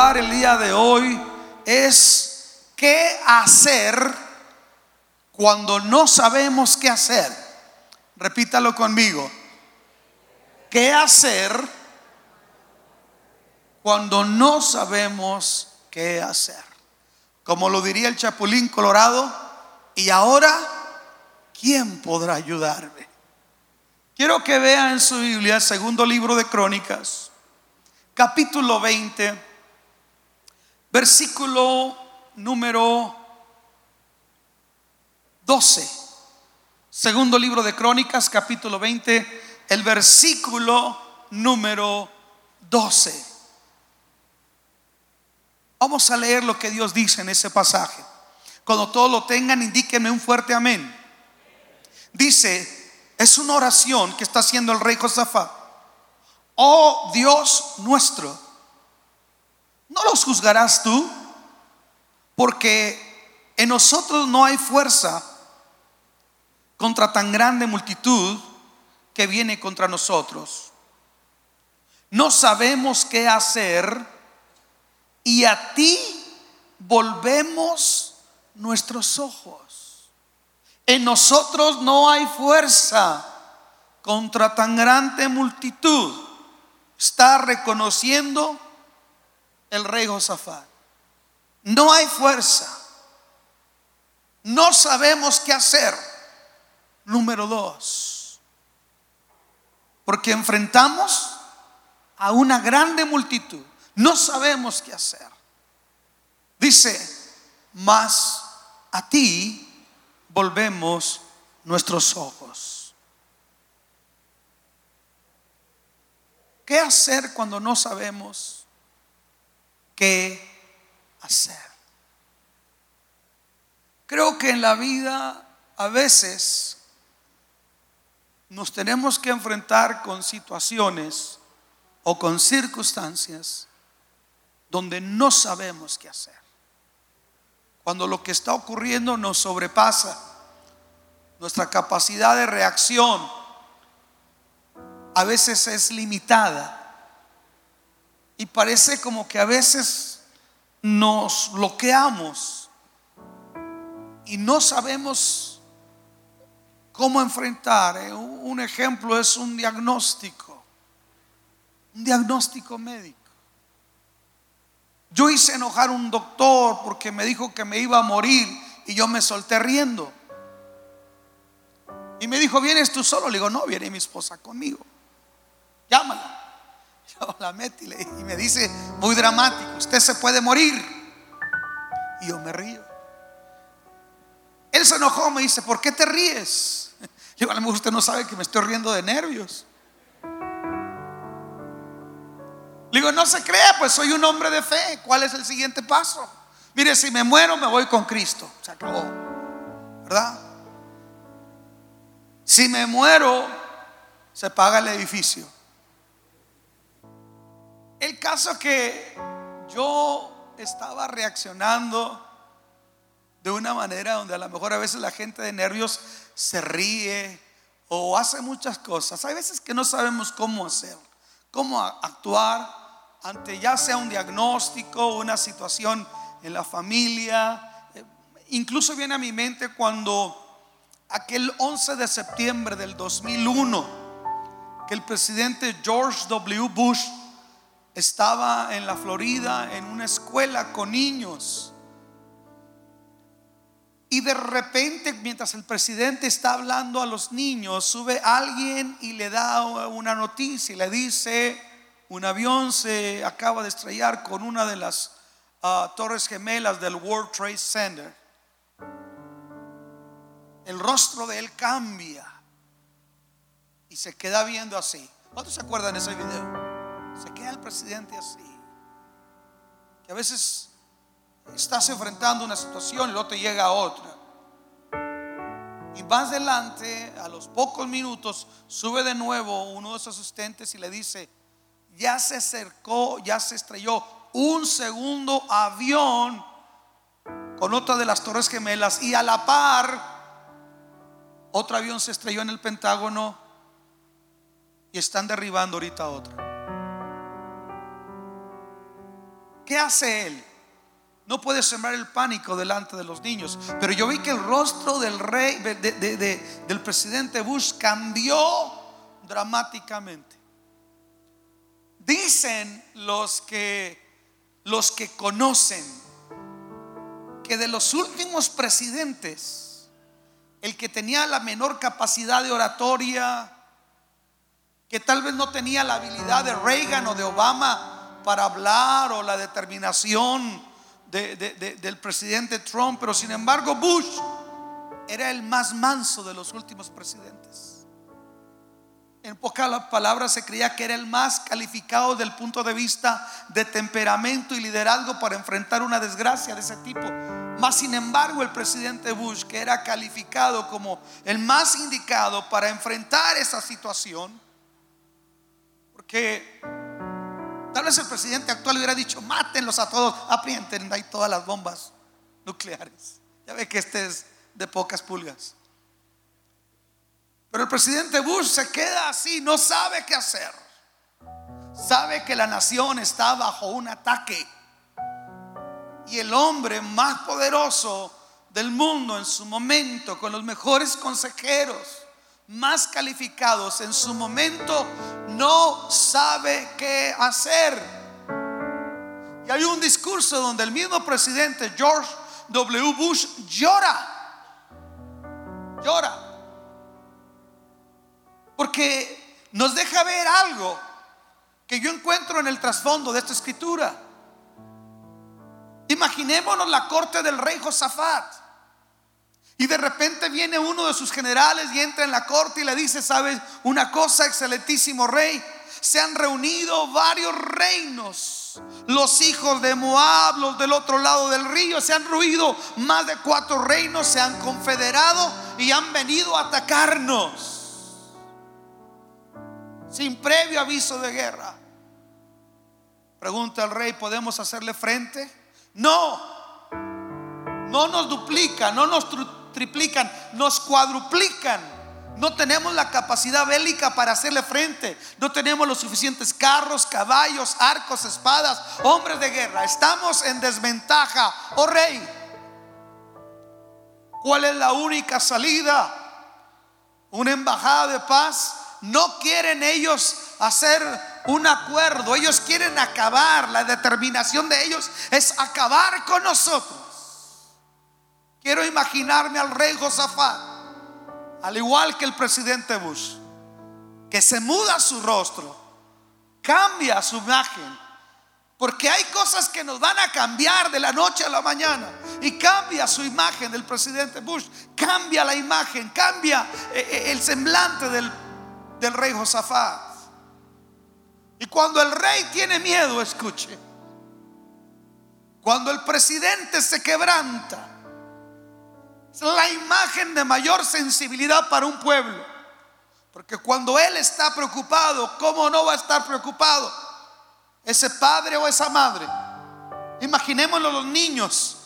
el día de hoy es qué hacer cuando no sabemos qué hacer. Repítalo conmigo. ¿Qué hacer cuando no sabemos qué hacer? Como lo diría el Chapulín Colorado, y ahora, ¿quién podrá ayudarme? Quiero que vea en su Biblia, segundo libro de Crónicas, capítulo 20, versículo número 12. Segundo libro de Crónicas, capítulo 20, el versículo número 12. Vamos a leer lo que Dios dice en ese pasaje. Cuando todos lo tengan, indíquenme un fuerte amén. Dice, es una oración que está haciendo el rey Josafat. Oh Dios nuestro, ¿no los juzgarás tú? Porque en nosotros no hay fuerza contra tan grande multitud que viene contra nosotros. No sabemos qué hacer y a ti volvemos nuestros ojos. En nosotros no hay fuerza contra tan grande multitud. Está reconociendo el rey Josafat. No hay fuerza. No sabemos qué hacer. Número dos. Porque enfrentamos a una grande multitud. No sabemos qué hacer. Dice, mas a ti volvemos nuestros ojos. ¿Qué hacer cuando no sabemos qué hacer? Creo que en la vida a veces nos tenemos que enfrentar con situaciones o con circunstancias donde no sabemos qué hacer. Cuando lo que está ocurriendo nos sobrepasa, nuestra capacidad de reacción a veces es limitada y parece como que a veces nos bloqueamos y no sabemos cómo enfrentar. Eh, un ejemplo es un diagnóstico, un diagnóstico médico. Yo hice enojar a un doctor porque me dijo que me iba a morir y yo me solté riendo. Y me dijo, ¿vienes tú solo? Le digo, no, viene mi esposa conmigo. Llámala. La metí y me dice, muy dramático, usted se puede morir. Y yo me río. Él se enojó, me dice, ¿por qué te ríes? Yo a lo mejor usted no sabe que me estoy riendo de nervios. Le digo, no se crea, pues soy un hombre de fe. ¿Cuál es el siguiente paso? Mire, si me muero, me voy con Cristo. Se acabó. ¿Verdad? Si me muero, se paga el edificio. El caso que yo estaba reaccionando de una manera donde a lo mejor a veces la gente de nervios se ríe o hace muchas cosas. Hay veces que no sabemos cómo hacer, cómo actuar ante ya sea un diagnóstico, una situación en la familia. Eh, incluso viene a mi mente cuando aquel 11 de septiembre del 2001, que el presidente George W. Bush estaba en la Florida en una escuela con niños. Y de repente, mientras el presidente está hablando a los niños, sube alguien y le da una noticia y le dice, un avión se acaba de estrellar con una de las ah, torres gemelas del World Trade Center. El rostro de él cambia y se queda viendo así. ¿Cuántos se acuerdan de ese video? Se queda el presidente así. Que a veces estás enfrentando una situación y luego te llega otra. Y más adelante, a los pocos minutos, sube de nuevo uno de sus asistentes y le dice, ya se acercó, ya se estrelló un segundo avión con otra de las torres gemelas y a la par otro avión se estrelló en el Pentágono y están derribando ahorita otra. ¿Qué hace él? No puede sembrar el pánico delante de los niños. Pero yo vi que el rostro del rey, del presidente Bush cambió dramáticamente. Dicen los que, los que conocen que de los últimos presidentes, el que tenía la menor capacidad de oratoria, que tal vez no tenía la habilidad de Reagan o de Obama para hablar o la determinación del presidente Trump, pero sin embargo Bush era el más manso de los últimos presidentes. En pocas palabras se creía que era el más calificado del punto de vista de temperamento y liderazgo para enfrentar una desgracia de ese tipo. Más sin embargo, el presidente Bush, que era calificado como el más indicado para enfrentar esa situación, porque tal vez el presidente actual hubiera dicho, mátenlos a todos, aprienten ahí todas las bombas nucleares. Ya ve que este es de pocas pulgas. Pero el presidente Bush se queda así, no sabe qué hacer. Sabe que la nación está bajo un ataque. Y el hombre más poderoso del mundo en su momento, con los mejores consejeros, más calificados en su momento, no sabe qué hacer. Y hay un discurso donde el mismo presidente George W. Bush llora. Llora porque nos deja ver algo que yo encuentro en el trasfondo de esta escritura. Imaginémonos la corte del rey Josafat. Y de repente viene uno de sus generales y entra en la corte y le dice, ¿sabes una cosa, excelentísimo rey? Se han reunido varios reinos. Los hijos de Moab, los del otro lado del río, se han reunido más de cuatro reinos, se han confederado y han venido a atacarnos sin previo aviso de guerra. Pregunta al rey, ¿podemos hacerle frente? No, no nos duplican, no nos triplican, nos cuadruplican. No tenemos la capacidad bélica para hacerle frente. No tenemos los suficientes carros, caballos, arcos, espadas, hombres de guerra. Estamos en desventaja. Oh rey, ¿cuál es la única salida? Una embajada de paz no quieren ellos hacer un acuerdo, ellos quieren acabar, la determinación de ellos es acabar con nosotros. Quiero imaginarme al rey Josafat, al igual que el presidente Bush, que se muda su rostro, cambia su imagen, porque hay cosas que nos van a cambiar de la noche a la mañana. Y cambia su imagen del presidente Bush, cambia la imagen, cambia eh, eh, el semblante del del rey Josafat. Y cuando el rey tiene miedo, escuche, cuando el presidente se quebranta, es la imagen de mayor sensibilidad para un pueblo. Porque cuando él está preocupado, ¿cómo no va a estar preocupado ese padre o esa madre? Imaginémoslo los niños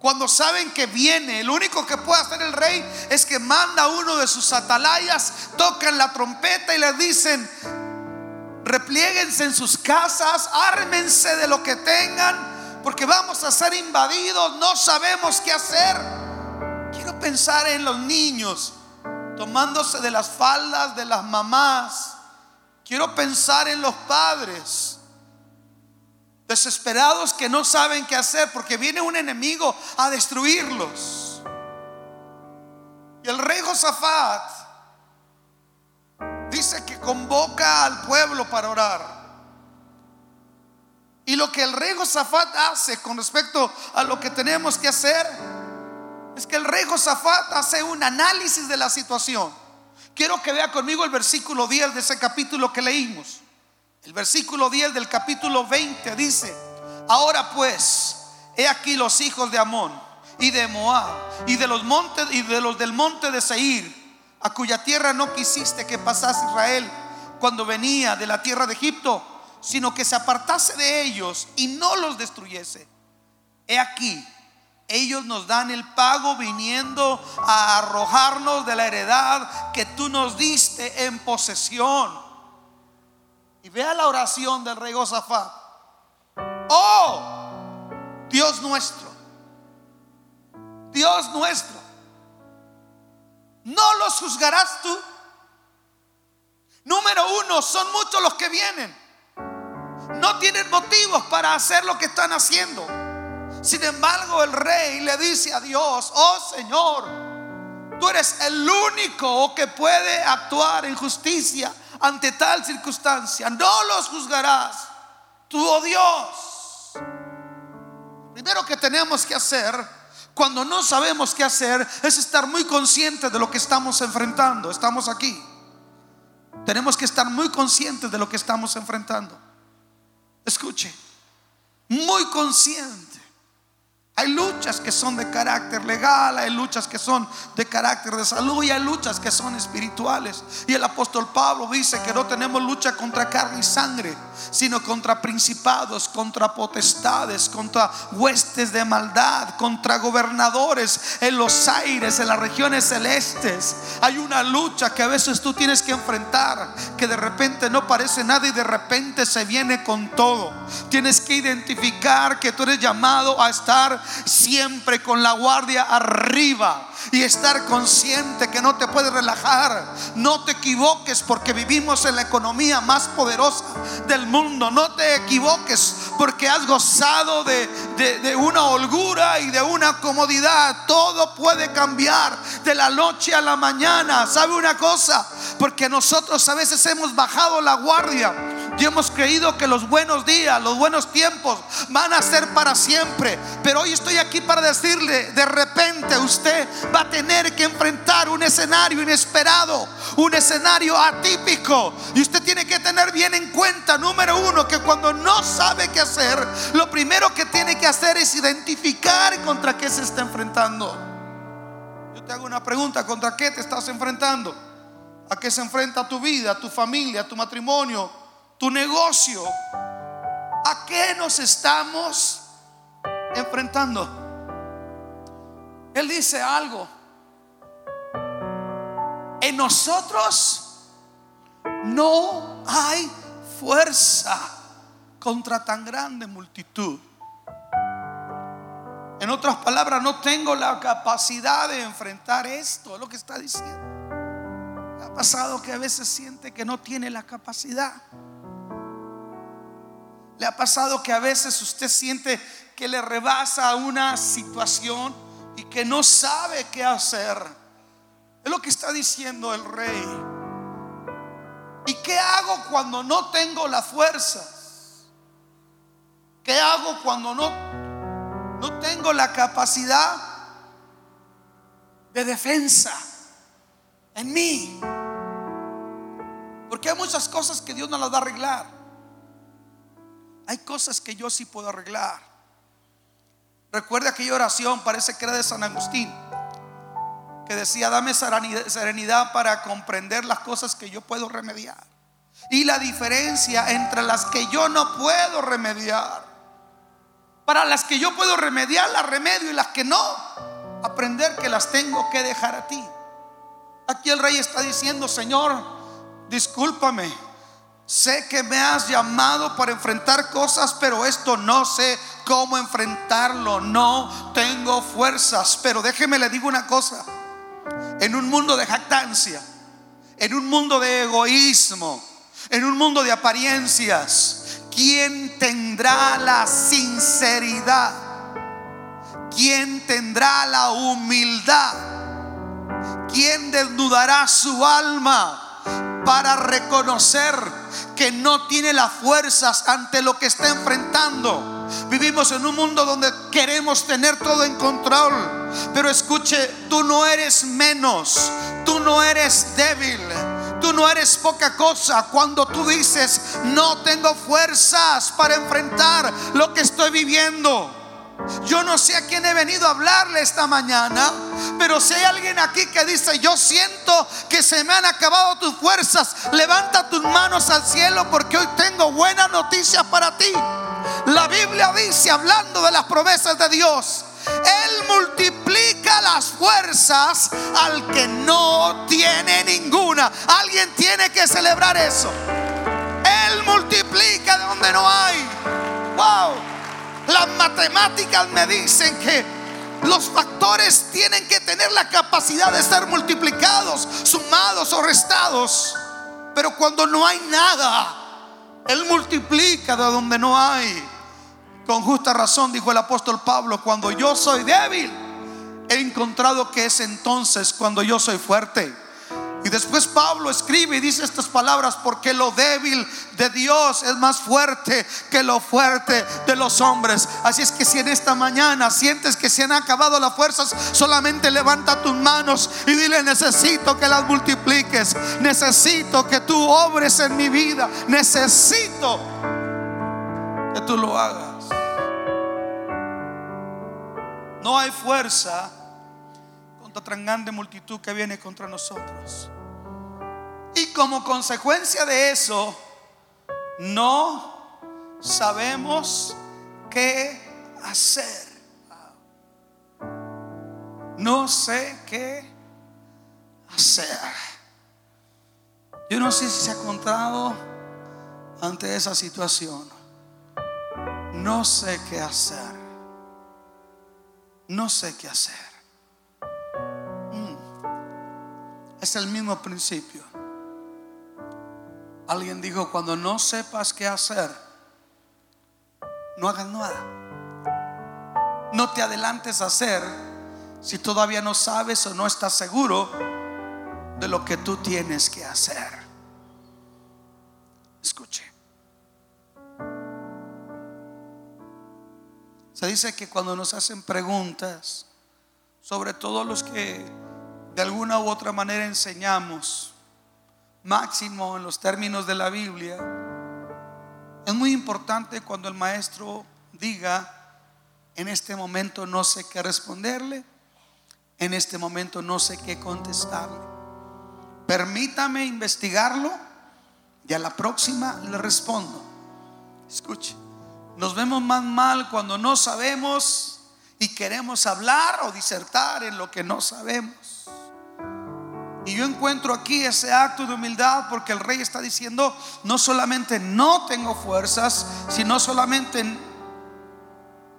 cuando saben que viene, el único que puede hacer el rey es que manda a uno de sus atalayas, tocan la trompeta y les dicen, replieguense en sus casas, ármense de lo que tengan, porque vamos a ser invadidos, no sabemos qué hacer. Quiero pensar en los niños tomándose de las faldas de las mamás. Quiero pensar en los padres desesperados que no saben qué hacer porque viene un enemigo a destruirlos. Y el rey Josafat dice que convoca al pueblo para orar. Y lo que el rey Josafat hace con respecto a lo que tenemos que hacer es que el rey Josafat hace un análisis de la situación. Quiero que vea conmigo el versículo 10 de ese capítulo que leímos. El versículo 10 del capítulo 20 dice, ahora pues, he aquí los hijos de Amón y de Moab y de los montes y de los del monte de Seir, a cuya tierra no quisiste que pasase Israel cuando venía de la tierra de Egipto, sino que se apartase de ellos y no los destruyese. He aquí, ellos nos dan el pago viniendo a arrojarnos de la heredad que tú nos diste en posesión. Y vea la oración del rey Josafat. Oh, Dios nuestro. Dios nuestro. No los juzgarás tú. Número uno, son muchos los que vienen. No tienen motivos para hacer lo que están haciendo. Sin embargo, el rey le dice a Dios, oh Señor, tú eres el único que puede actuar en justicia ante tal circunstancia. No los juzgarás, tú, oh Dios. Primero que tenemos que hacer cuando no sabemos qué hacer es estar muy conscientes de lo que estamos enfrentando. Estamos aquí. Tenemos que estar muy conscientes de lo que estamos enfrentando. Escuche, muy consciente. Hay luchas que son de carácter legal, hay luchas que son de carácter de salud y hay luchas que son espirituales. Y el apóstol Pablo dice que no tenemos lucha contra carne y sangre, sino contra principados, contra potestades, contra huestes de maldad, contra gobernadores en los aires, en las regiones celestes. Hay una lucha que a veces tú tienes que enfrentar, que de repente no parece nada y de repente se viene con todo. Tienes que identificar que tú eres llamado a estar siempre con la guardia arriba y estar consciente que no te puedes relajar. No te equivoques porque vivimos en la economía más poderosa del mundo. No te equivoques porque has gozado de, de una holgura y de una comodidad. Todo puede cambiar de la noche a la mañana. ¿Sabe una cosa? Porque nosotros a veces hemos bajado la guardia y hemos creído que los buenos días, los buenos tiempos van a ser para siempre. Pero hoy estoy aquí para decirle, de repente usted va a tener que enfrentar un escenario inesperado, un escenario atípico. Y usted tiene que tener bien en cuenta, número uno, que cuando no sabe qué hacer, lo primero que tiene que hacer es identificar contra qué se está enfrentando. Yo te hago una pregunta, ¿contra qué te estás enfrentando? ¿A qué se enfrenta tu vida, tu familia, tu matrimonio? tu negocio. ¿A qué nos estamos enfrentando? Él dice algo. En nosotros no hay fuerza contra tan grande multitud. En otras palabras, no tengo la capacidad de enfrentar esto, es lo que está diciendo. Ha pasado que a veces siente que no tiene la capacidad. ¿Le ha pasado que a veces usted siente que le rebasa una situación y que no sabe qué hacer? Es lo que está diciendo el rey. ¿Y qué hago cuando no tengo las fuerzas? ¿Qué hago cuando no, no tengo la capacidad de defensa en mí? Porque hay muchas cosas que Dios no las va a arreglar. Hay cosas que yo sí puedo arreglar. Recuerda aquella oración, parece que era de San Agustín, que decía, dame serenidad para comprender las cosas que yo puedo remediar. Y la diferencia entre las que yo no puedo remediar. Para las que yo puedo remediar, las remedio y las que no, aprender que las tengo que dejar a ti. Aquí el rey está diciendo, Señor, discúlpame Sé que me has llamado para enfrentar cosas, pero esto no sé cómo enfrentarlo. No tengo fuerzas. Pero déjeme le digo una cosa. En un mundo de jactancia, en un mundo de egoísmo, en un mundo de apariencias, ¿quién tendrá la sinceridad? ¿Quién tendrá la humildad? ¿Quién desnudará su alma? Para reconocer que no tiene las fuerzas ante lo que está enfrentando. Vivimos en un mundo donde queremos tener todo en control. Pero escuche, tú no eres menos, tú no eres débil. Tú no eres poca cosa cuando tú dices, no tengo fuerzas para enfrentar lo que estoy viviendo. Yo no sé a quién he venido a hablarle esta mañana, pero si hay alguien aquí que dice, yo siento que se me han acabado tus fuerzas, levanta tus manos al cielo porque hoy tengo buenas noticias para ti. La Biblia dice, hablando de las promesas de Dios, Él multiplica las fuerzas al que no tiene ninguna. Alguien tiene que celebrar eso. Él multiplica de donde no hay. Wow. Las matemáticas me dicen que los factores tienen que tener la capacidad de ser multiplicados, sumados o restados. Pero cuando no hay nada, Él multiplica de donde no hay. Con justa razón dijo el apóstol Pablo, cuando yo soy débil, he encontrado que es entonces cuando yo soy fuerte. Después Pablo escribe y dice estas palabras, porque lo débil de Dios es más fuerte que lo fuerte de los hombres. Así es que si en esta mañana sientes que se han acabado las fuerzas, solamente levanta tus manos y dile, necesito que las multipliques, necesito que tú obres en mi vida, necesito que tú lo hagas. No hay fuerza contra tan grande multitud que viene contra nosotros. Y como consecuencia de eso, no sabemos qué hacer. No sé qué hacer. Yo no sé si se ha encontrado ante esa situación. No sé qué hacer. No sé qué hacer. Es el mismo principio. Alguien dijo, cuando no sepas qué hacer, no hagas nada. No te adelantes a hacer si todavía no sabes o no estás seguro de lo que tú tienes que hacer. Escuche. Se dice que cuando nos hacen preguntas, sobre todo los que de alguna u otra manera enseñamos, máximo en los términos de la Biblia, es muy importante cuando el maestro diga, en este momento no sé qué responderle, en este momento no sé qué contestarle. Permítame investigarlo y a la próxima le respondo. Escuche, nos vemos más mal cuando no sabemos y queremos hablar o disertar en lo que no sabemos. Y yo encuentro aquí ese acto de humildad porque el rey está diciendo, no solamente no tengo fuerzas, sino solamente,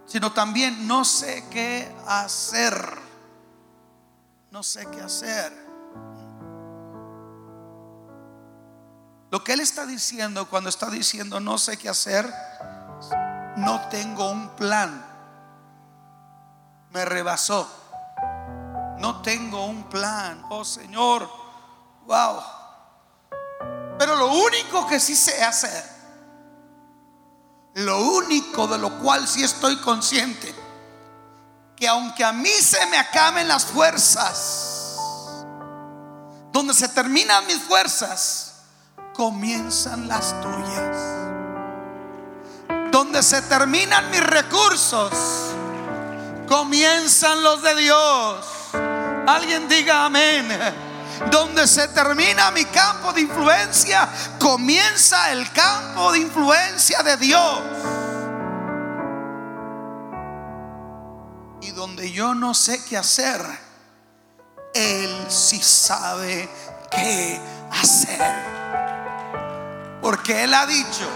sino también no sé qué hacer. No sé qué hacer. Lo que él está diciendo cuando está diciendo no sé qué hacer, no tengo un plan. Me rebasó. No tengo un plan. Oh Señor, wow. Pero lo único que sí sé hacer, lo único de lo cual sí estoy consciente, que aunque a mí se me acaben las fuerzas, donde se terminan mis fuerzas, comienzan las tuyas. Donde se terminan mis recursos, comienzan los de Dios. Alguien diga amén. Donde se termina mi campo de influencia, comienza el campo de influencia de Dios. Y donde yo no sé qué hacer, Él sí sabe qué hacer. Porque Él ha dicho,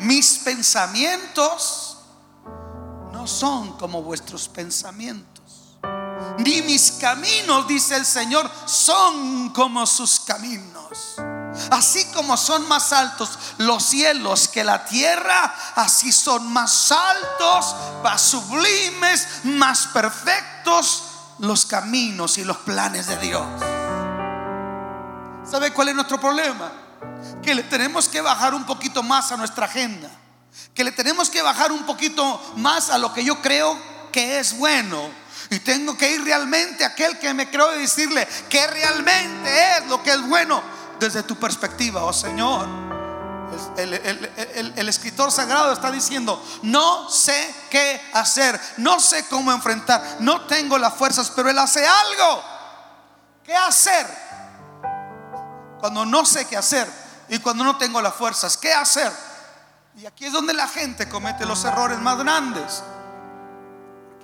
mis pensamientos no son como vuestros pensamientos ni mis caminos, dice el Señor, son como sus caminos. Así como son más altos los cielos que la tierra, así son más altos, más sublimes, más perfectos los caminos y los planes de Dios. ¿Sabe cuál es nuestro problema? Que le tenemos que bajar un poquito más a nuestra agenda. Que le tenemos que bajar un poquito más a lo que yo creo que es bueno y tengo que ir realmente a aquel que me creo y decirle que realmente es lo que es bueno desde tu perspectiva, oh Señor. El, escritor sagrado está diciendo, no sé qué hacer, no sé cómo enfrentar, no tengo las fuerzas, pero Él hace algo. ¿Qué hacer? Cuando no sé qué hacer y cuando no tengo las fuerzas, ¿qué hacer? Y aquí es donde la gente comete los errores más grandes.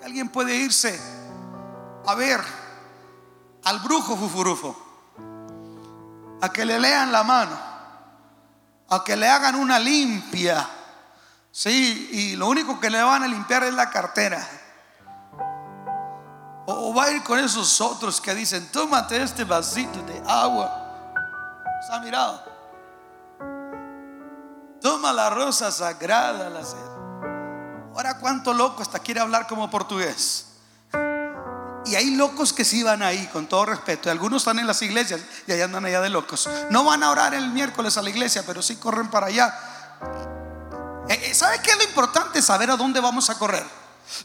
alguien puede irse a ver al brujo fufurufo, a que le lean la mano, a que le hagan una limpia, Sí, y lo único que le van a limpiar es la cartera. O va a ir con esos otros que dicen, tómate este vasito de agua. ¿Se mirado? Toma la rosa sagrada, la sed. Ahora, ¿cuánto loco hasta quiere hablar como portugués? Y hay locos que sí van ahí, con todo respeto. Y algunos están en las iglesias y allá andan allá de locos. No van a orar el miércoles a la iglesia, pero sí corren para allá. Eh, eh, ¿Sabe qué es lo importante? Saber a dónde vamos a correr.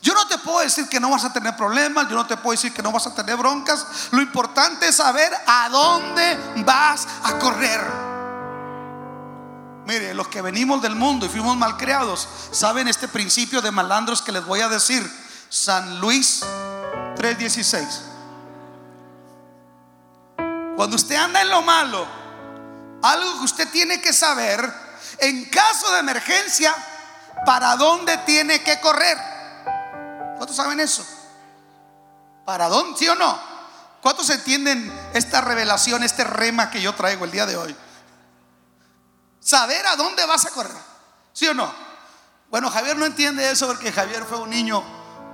Yo no te puedo decir que no vas a tener problemas, yo no te puedo decir que no vas a tener broncas. Lo importante es saber a dónde vas a correr. Mire, los que venimos del mundo y fuimos mal creados, saben este principio de malandros que les voy a decir. San Luis 3:16. Cuando usted anda en lo malo, algo que usted tiene que saber, en caso de emergencia, ¿para dónde tiene que correr? ¿Cuántos saben eso? ¿Para dónde? ¿Sí o no? ¿Cuántos entienden esta revelación, este rema que yo traigo el día de hoy? Saber a dónde vas a correr. ¿Sí o no? Bueno, Javier no entiende eso porque Javier fue un niño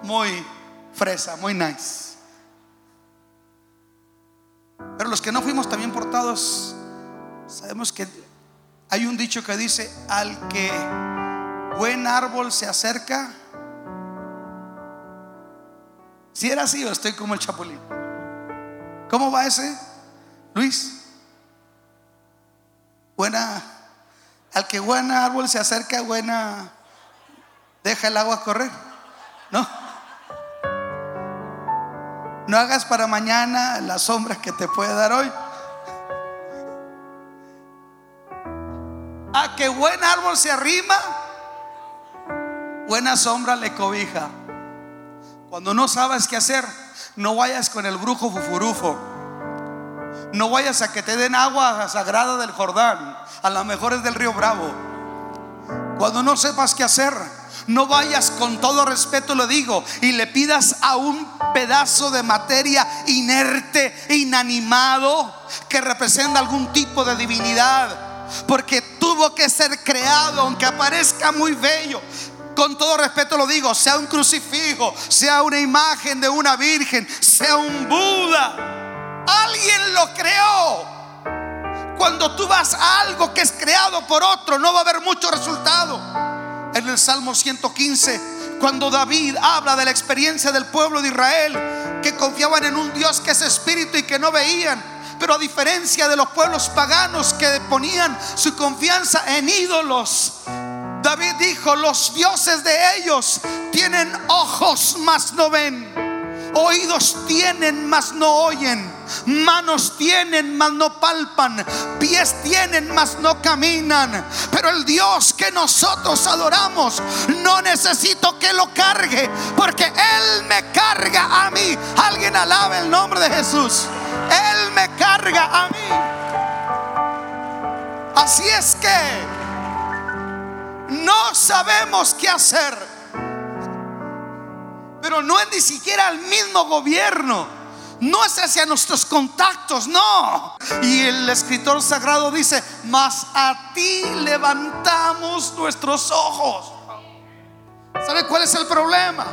muy fresa, muy nice. Pero los que no fuimos también portados, sabemos que hay un dicho que dice, al que buen árbol se acerca, si era así estoy como el chapulín. ¿Cómo va ese? Luis. Buena. Al que buen árbol se acerca, buena. Deja el agua correr. No. No hagas para mañana las sombras que te puede dar hoy. A que buen árbol se arrima, buena sombra le cobija. Cuando no sabes qué hacer, no vayas con el brujo fufurufo. No vayas a que te den agua sagrada del Jordán. A lo mejor es del río Bravo. Cuando no sepas qué hacer, no vayas con todo respeto, lo digo, y le pidas a un pedazo de materia inerte, inanimado, que representa algún tipo de divinidad. Porque tuvo que ser creado, aunque aparezca muy bello con todo respeto lo digo, sea un crucifijo, sea una imagen de una virgen, sea un Buda, alguien lo creó. Cuando tú vas a algo que es creado por otro, no va a haber mucho resultado. En el Salmo 115, cuando David habla de la experiencia del pueblo de Israel, que confiaban en un Dios que es espíritu y que no veían, pero a diferencia de los pueblos paganos que ponían su confianza en ídolos, David dijo, los dioses de ellos tienen ojos, mas no ven. Oídos tienen, mas no oyen. Manos tienen, mas no palpan. Pies tienen, mas no caminan. Pero el Dios que nosotros adoramos, no necesito que lo cargue, porque Él me carga a mí. Alguien alabe el nombre de Jesús. Él me carga a mí. Así es que no sabemos qué hacer. Pero no es ni siquiera el mismo gobierno. No es hacia nuestros contactos, no. Y el escritor sagrado dice, mas a ti levantamos nuestros ojos. ¿Sabe cuál es el problema?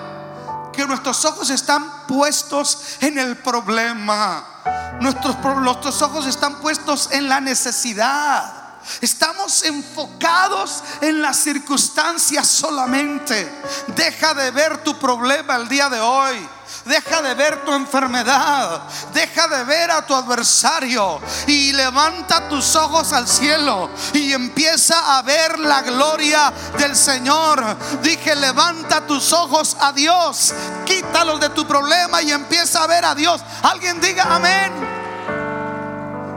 Que nuestros ojos están puestos en el problema. Nuestros, nuestros ojos están puestos en la necesidad. Estamos enfocados en las circunstancias solamente. Deja de ver tu problema el día de hoy. Deja de ver tu enfermedad. Deja de ver a tu adversario. Y levanta tus ojos al cielo. Y empieza a ver la gloria del Señor. Dije, levanta tus ojos a Dios. Quítalos de tu problema y empieza a ver a Dios. Alguien diga amén.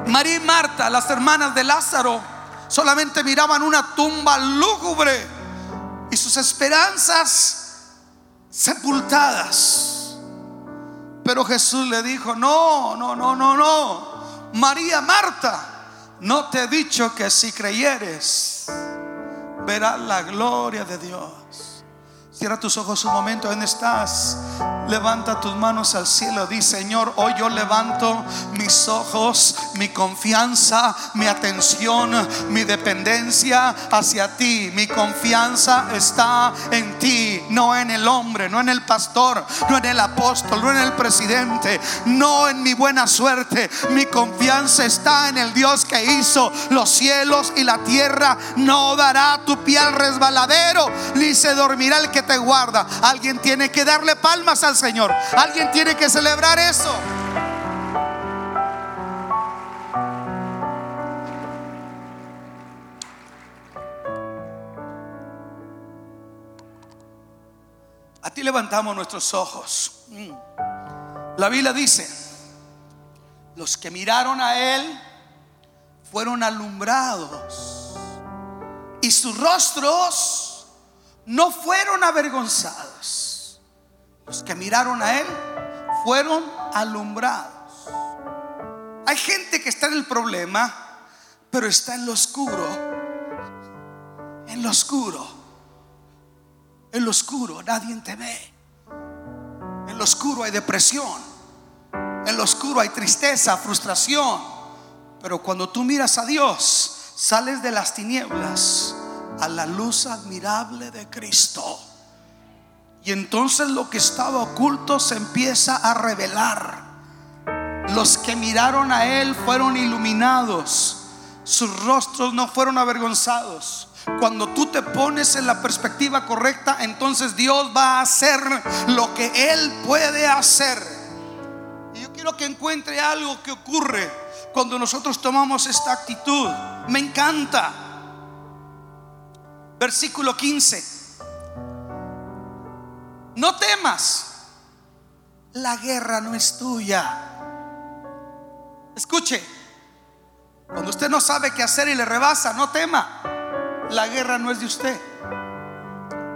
María y Marta, las hermanas de Lázaro solamente miraban una tumba lúgubre y sus esperanzas sepultadas. Pero Jesús le dijo, no, no, no, no, no. María, Marta, no te he dicho que si creyeres, verás la gloria de Dios. Cierra tus ojos un momento, ¿dónde estás? Levanta tus manos al cielo. Di, Señor, hoy yo levanto mis ojos, mi confianza, mi atención, mi dependencia hacia ti. Mi confianza está en ti, no en el hombre, no en el pastor, no en el apóstol, no en el presidente, no en mi buena suerte. Mi confianza está en el Dios que hizo los cielos y la tierra. No dará tu pie al resbaladero, ni se dormirá el que guarda. Alguien tiene que darle palmas al Señor. Alguien tiene que celebrar eso. A ti levantamos nuestros ojos. Mm. La Biblia dice, los que miraron a Él fueron alumbrados y sus rostros no fueron avergonzados. Los que miraron a Él fueron alumbrados. Hay gente que está en el problema, pero está en lo oscuro. En lo oscuro. En lo oscuro nadie te ve. En lo oscuro hay depresión. En lo oscuro hay tristeza, frustración. Pero cuando tú miras a Dios, sales de las tinieblas a la luz admirable de Cristo. Y entonces lo que estaba oculto se empieza a revelar. Los que miraron a Él fueron iluminados. Sus rostros no fueron avergonzados. Cuando tú te pones en la perspectiva correcta, entonces Dios va a hacer lo que Él puede hacer. Y yo quiero que encuentre algo que ocurre cuando nosotros tomamos esta actitud. Me encanta. Versículo 15. No temas, la guerra no es tuya. Escuche, cuando usted no sabe qué hacer y le rebasa, no tema, la guerra no es de usted.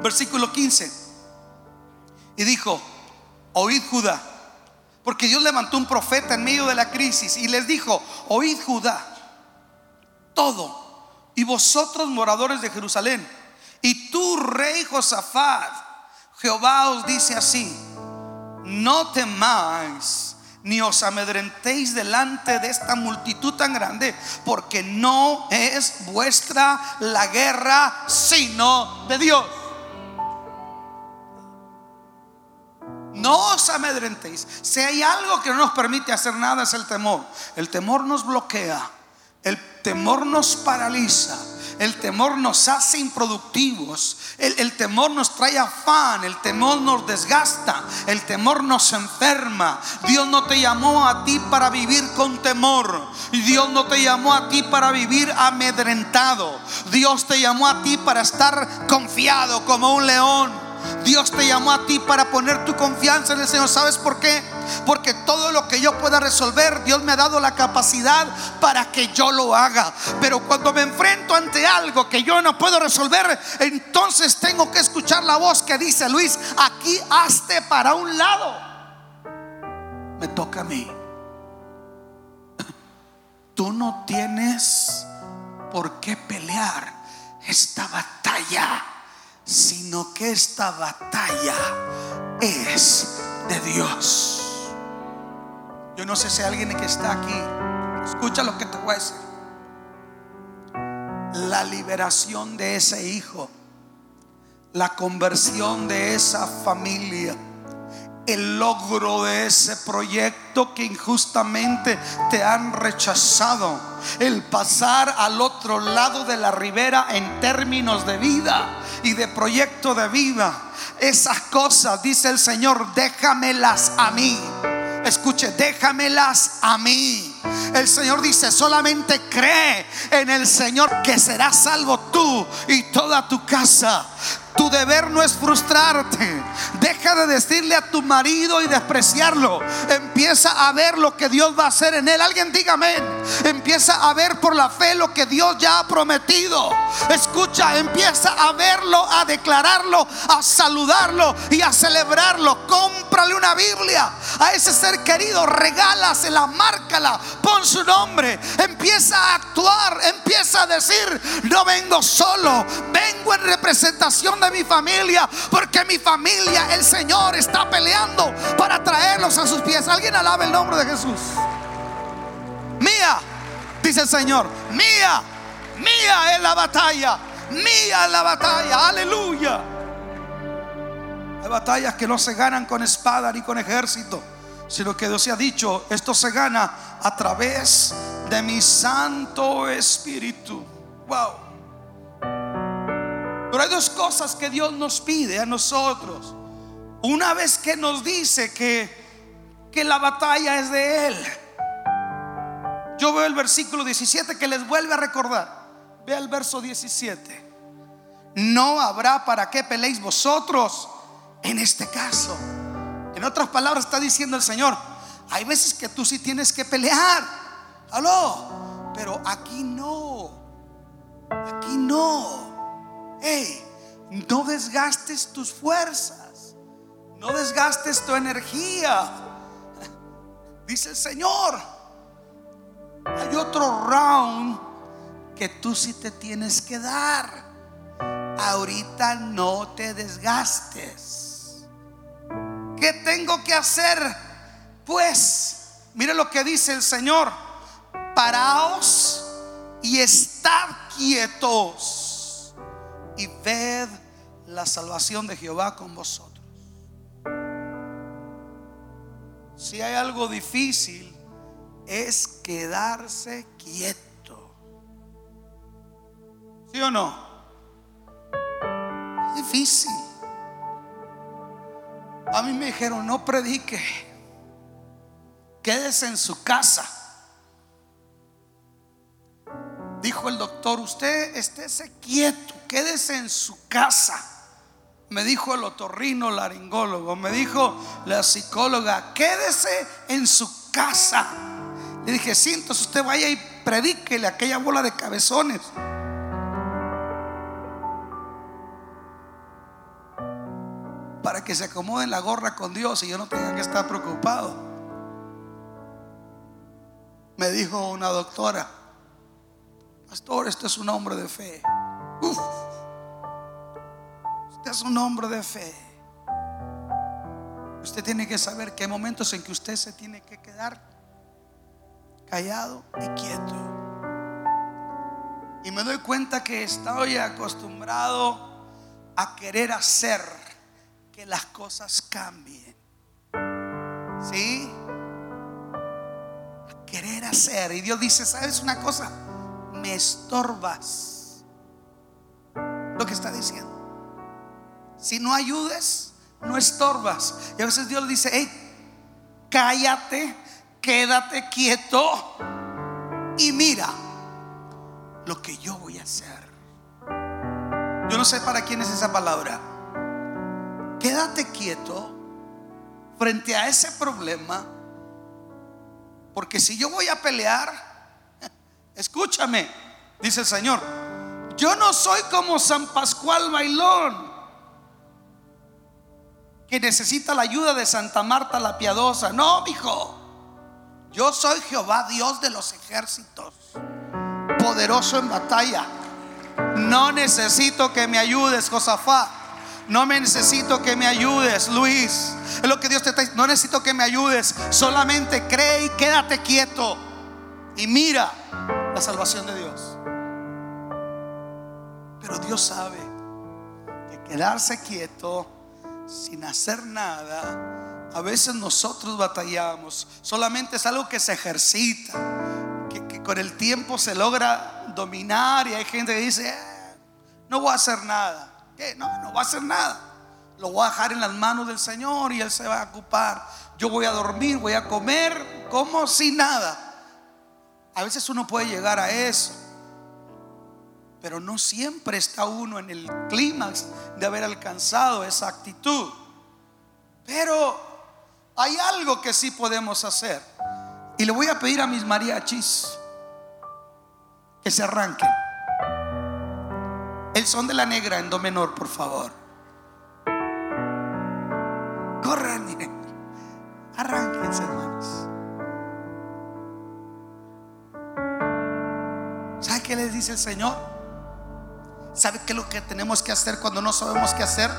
Versículo 15. Y dijo, oíd Judá, porque Dios levantó un profeta en medio de la crisis y les dijo, oíd Judá, todo, y vosotros moradores de Jerusalén, y tú rey Josafat, Jehová os dice así, no temáis ni os amedrentéis delante de esta multitud tan grande, porque no es vuestra la guerra, sino de Dios. No os amedrentéis. Si hay algo que no nos permite hacer nada es el temor. El temor nos bloquea. El temor nos paraliza. El temor nos hace improductivos. El, temor nos trae afán. El temor nos desgasta. El temor nos enferma. Dios no te llamó a ti para vivir con temor. Dios no te llamó a ti para vivir amedrentado. Dios te llamó a ti para estar confiado como un león. Dios te llamó a ti para poner tu confianza en el Señor. ¿Sabes por qué? Porque todo lo que yo pueda resolver, Dios me ha dado la capacidad para que yo lo haga. Pero cuando me enfrento ante algo que yo no puedo resolver, entonces tengo que escuchar la voz que dice, Luis, aquí hazte para un lado. Me toca a mí. Tú no tienes por qué pelear esta batalla sino que esta batalla es de Dios. Yo no sé si alguien que está aquí, escucha lo que te voy a decir. La liberación de ese hijo, la conversión de esa familia el logro de ese proyecto que injustamente te han rechazado. El pasar al otro lado de la ribera en términos de vida y de proyecto de vida. Esas cosas, dice el Señor, déjamelas a mí. Escuche, déjamelas a mí. El Señor dice, solamente cree en el Señor que serás salvo tú y toda tu casa. Tu deber no es frustrarte. Deja de decirle a tu marido y despreciarlo. Empieza a ver lo que Dios va a hacer en él. Alguien dígame. Empieza a ver por la fe lo que Dios ya ha prometido. Escucha, empieza a verlo, a declararlo, a saludarlo y a celebrarlo. Cómprale una Biblia a ese ser querido. Regálasela, márcala, pon su nombre. Empieza a actuar, empieza a decir, no vengo solo, vengo en representación de mi familia, porque mi familia, el Señor está peleando para traerlos a sus pies. Alguien alaba el nombre de Jesús. Mía, dice el Señor, mía, mía es la batalla, mía es la batalla, aleluya. Hay batallas que no se ganan con espada ni con ejército, sino que Dios se ha dicho, esto se gana a través de mi Santo Espíritu. Wow. Pero hay dos cosas que Dios nos pide a nosotros. Una vez que nos dice que, que la batalla es de Él. Yo veo el versículo 17 que les vuelve a recordar. Ve el verso 17. No habrá para qué peleéis vosotros en este caso. En otras palabras está diciendo el Señor, hay veces que tú sí tienes que pelear. Aló, pero aquí no. Aquí no. Hey, no desgastes tus fuerzas. No desgastes tu energía. Dice el Señor. Hay otro round que tú sí te tienes que dar. Ahorita no te desgastes. ¿Qué tengo que hacer? Pues, mire lo que dice el Señor. Paraos y estad quietos y ved la salvación de Jehová con vosotros. Si hay algo difícil, es quedarse quieto. ¿Sí o no? Es difícil. A mí me dijeron, no predique, quédese en su casa. Dijo el doctor, usted estése quieto quédese en su casa. Me dijo el otorrino laringólogo, me dijo la psicóloga, quédese en su casa. Le dije, siento, si usted vaya y predíquele aquella bola de cabezones. Para que se acomode la gorra con Dios y yo no tenga que estar preocupado. Me dijo una doctora, pastor, esto es un hombre de fe. Usted es un hombre de fe. Usted tiene que saber que hay momentos en que usted se tiene que quedar callado y quieto. Y me doy cuenta que estoy acostumbrado a querer hacer que las cosas cambien. ¿Sí? Querer hacer. Y Dios dice, ¿sabes una cosa? Me estorbas. Lo que está diciendo. Si no ayudes, no estorbas. Y a veces Dios dice, hey, cállate, quédate quieto y mira lo que yo voy a hacer. Yo no sé para quién es esa palabra. Quédate quieto frente a ese problema. Porque si yo voy a pelear, escúchame, dice el Señor, yo no soy como San Pascual Bailón que necesita la ayuda de Santa Marta la piadosa. No, hijo. Yo soy Jehová, Dios de los ejércitos, poderoso en batalla. No necesito que me ayudes, Josafá. No me necesito que me ayudes, Luis. Es lo que Dios te está diciendo. No necesito que me ayudes. Solamente cree y quédate quieto. Y mira la salvación de Dios. Pero Dios sabe que quedarse quieto sin hacer nada, a veces nosotros batallamos. Solamente es algo que se ejercita, que, con el tiempo se logra dominar y hay gente que dice, eh, no voy a hacer nada. No, no voy a hacer nada. Lo voy a dejar en las manos del Señor y Él se va a ocupar. Yo voy a dormir, voy a comer como si nada. A veces uno puede llegar a eso pero no siempre está uno en el clímax de haber alcanzado esa actitud. Pero hay algo que sí podemos hacer. Y le voy a pedir a mis mariachis que se arranquen. El son de la negra en do menor, por favor. Corran, arránquense, hermanos. ¿Sabe qué les dice el Señor? ¿Sabe qué es lo que tenemos que hacer cuando no sabemos qué hacer?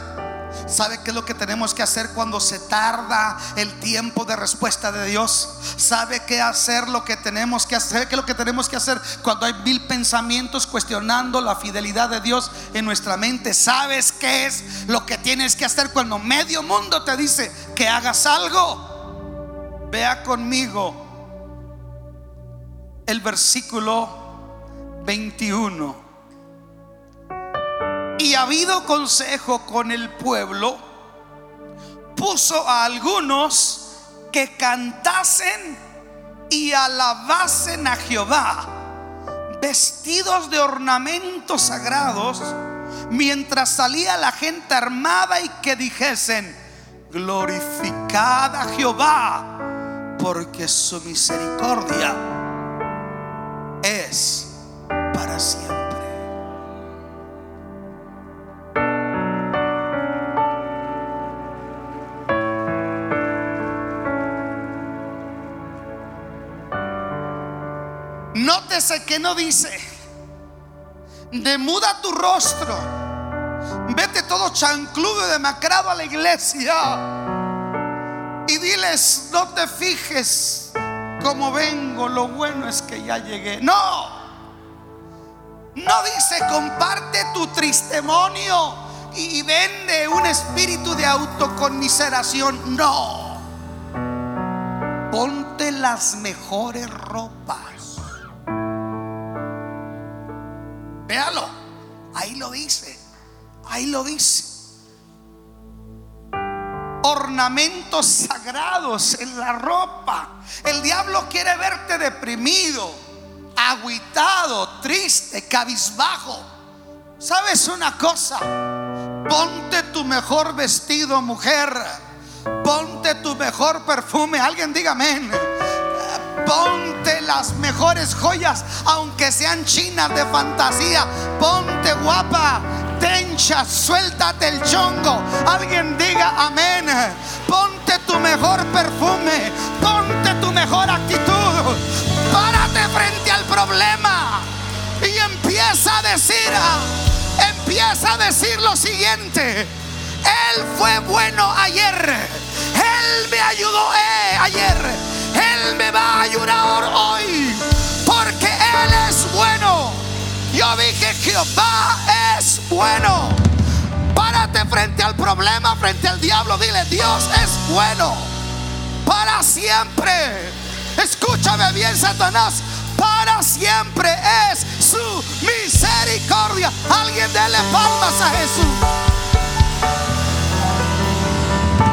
¿Sabe qué es lo que tenemos que hacer cuando se tarda el tiempo de respuesta de Dios? ¿Sabe qué hacer lo que tenemos que hacer? ¿Qué es lo que tenemos que hacer cuando hay mil pensamientos cuestionando la fidelidad de Dios en nuestra mente? ¿Sabes qué es lo que tienes que hacer cuando medio mundo te dice que hagas algo? Vea conmigo el versículo 21 habido consejo con el pueblo, puso a algunos que cantasen y alabasen a Jehová, vestidos de ornamentos sagrados, mientras salía la gente armada y que dijesen, glorificad a Jehová, porque su misericordia es para siempre. Nótese que no dice, demuda tu rostro, vete todo chancludo y demacrado a la iglesia y diles, no te fijes como vengo, lo bueno es que ya llegué. No, no dice, comparte tu tristemonio y vende un espíritu de autoconmiseración. No, ponte las mejores ropas Véalo, ahí lo dice, ahí lo dice. Ornamentos sagrados en la ropa. El diablo quiere verte deprimido, aguitado, triste, cabizbajo. ¿Sabes una cosa? Ponte tu mejor vestido, mujer. Ponte tu mejor perfume. Alguien diga amén Ponte las mejores joyas, aunque sean chinas de fantasía. Ponte guapa, tencha, suéltate el chongo. Alguien diga amén. Ponte tu mejor perfume, ponte tu mejor actitud. Párate frente al problema y empieza a decir, empieza a decir lo siguiente. Él fue bueno ayer. Él me ayudó eh, ayer. Él me va a ayudar hoy. Porque Él es bueno. Yo dije, Jehová es bueno. Párate frente al problema, frente al diablo. Dile, Dios es bueno. Para siempre. Escúchame bien, Satanás. Para siempre es su misericordia. Alguien dele palmas a Jesús.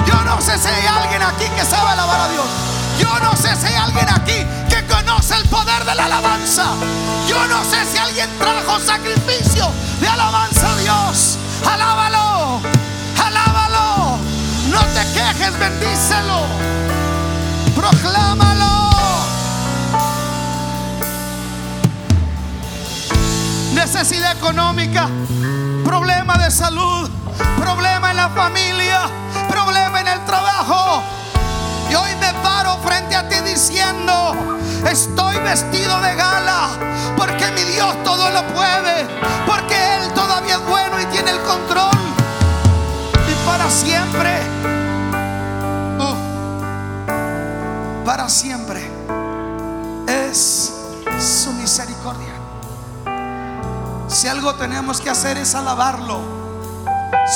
Yo no sé si hay alguien aquí que sabe alabar a Dios. Yo no sé si hay alguien aquí que conoce el poder de la alabanza. Yo no sé si alguien trajo sacrificio de alabanza a Dios. Alábalo, alábalo. No te quejes, bendícelo. Proclámalo. Necesidad económica, problema de salud, problema en la familia, problema en el trabajo y hoy me paro frente a ti diciendo, estoy vestido de gala, porque mi Dios todo lo puede, porque Él todavía es bueno y tiene el control. Y para siempre, uh, para siempre es su misericordia. Si algo tenemos que hacer es alabarlo.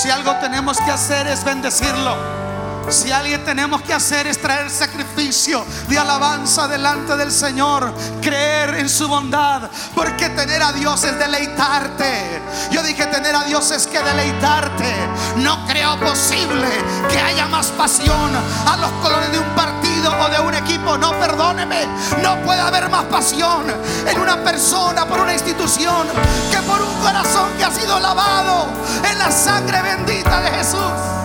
Si algo tenemos que hacer es bendecirlo. Si alguien tenemos que hacer es traer sacrificio de alabanza delante del Señor, creer en su bondad, porque tener a Dios es deleitarte. Yo dije tener a Dios es que deleitarte. No creo posible que haya más pasión a los colores de un partido o de un equipo. No, perdóneme. No puede haber más pasión en una persona, por una institución, que por un corazón que ha sido lavado en la sangre bendita de Jesús.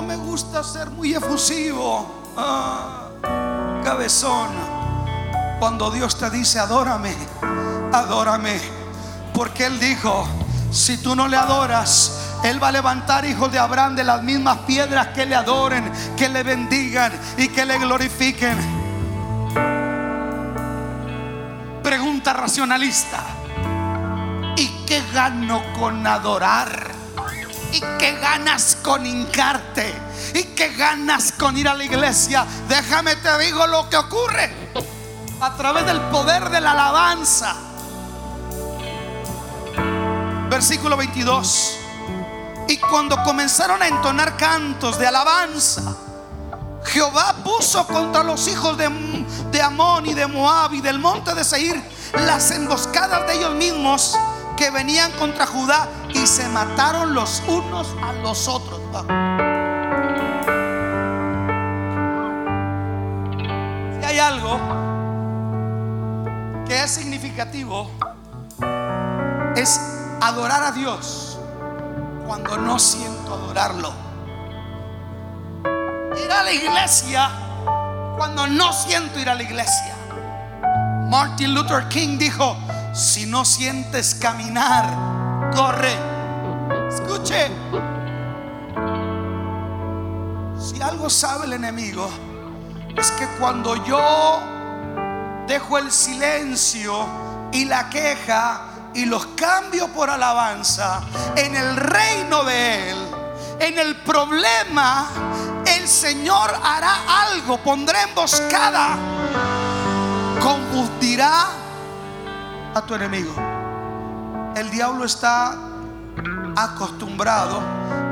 No me gusta ser muy efusivo, ah, cabezón. Cuando Dios te dice, adórame, adórame, porque Él dijo, si tú no le adoras, Él va a levantar hijos de Abraham de las mismas piedras que le adoren, que le bendigan y que le glorifiquen. Pregunta racionalista. ¿Y qué gano con adorar? ¿Y qué ganas con hincarte? ¿Y qué ganas con ir a la iglesia? Déjame te digo lo que ocurre a través del poder de la alabanza. Versículo 22. Y cuando comenzaron a entonar cantos de alabanza, Jehová puso contra los hijos de, de Amón y de Moab y del monte de Seir las emboscadas de ellos mismos que venían contra Judá y se mataron los unos a los otros. Si hay algo que es significativo, es adorar a Dios cuando no siento adorarlo. Ir a la iglesia cuando no siento ir a la iglesia. Martin Luther King dijo, si no sientes caminar, corre. Escuche. Si algo sabe el enemigo, es que cuando yo dejo el silencio y la queja y los cambio por alabanza en el reino de Él, en el problema, el Señor hará algo, pondrá emboscada, confundirá tu enemigo. El diablo está acostumbrado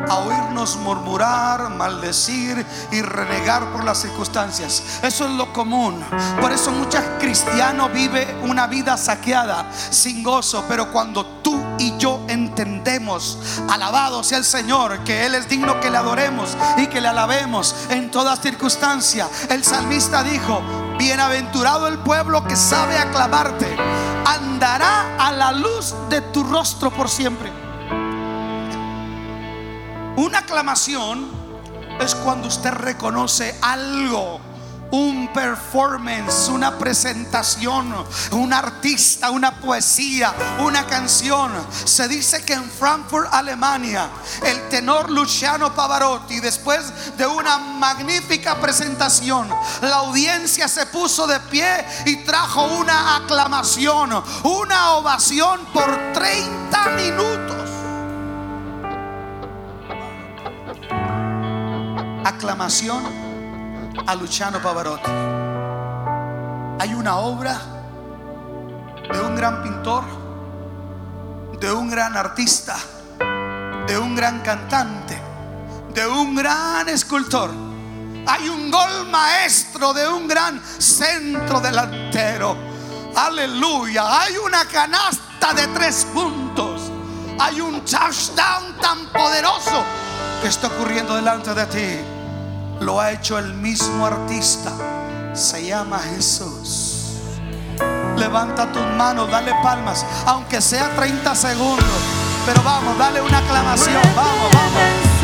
a oírnos murmurar, maldecir y renegar por las circunstancias. Eso es lo común. Por eso muchos cristianos viven una vida saqueada, sin gozo. Pero cuando tú y yo entendemos, alabado sea el Señor, que Él es digno que le adoremos y que le alabemos en toda circunstancia. El salmista dijo, bienaventurado el pueblo que sabe aclamarte, andará a la luz de tu rostro por siempre. Una aclamación es cuando usted reconoce algo un performance, una presentación, un artista, una poesía, una canción. Se dice que en Frankfurt, Alemania, el tenor Luciano Pavarotti, después de una magnífica presentación, la audiencia se puso de pie y trajo una aclamación, una ovación por 30 minutos. aclamación a Luciano Pavarotti. Hay una obra de un gran pintor, de un gran artista, de un gran cantante, de un gran escultor. Hay un gol maestro de un gran centro delantero. Aleluya. Hay una canasta de tres puntos. Hay un touchdown tan poderoso que está ocurriendo delante de ti lo ha hecho el mismo artista. Se llama Jesús. Levanta tus manos, dale palmas, aunque sea 30 segundos. Pero vamos, dale una aclamación. Vamos, vamos.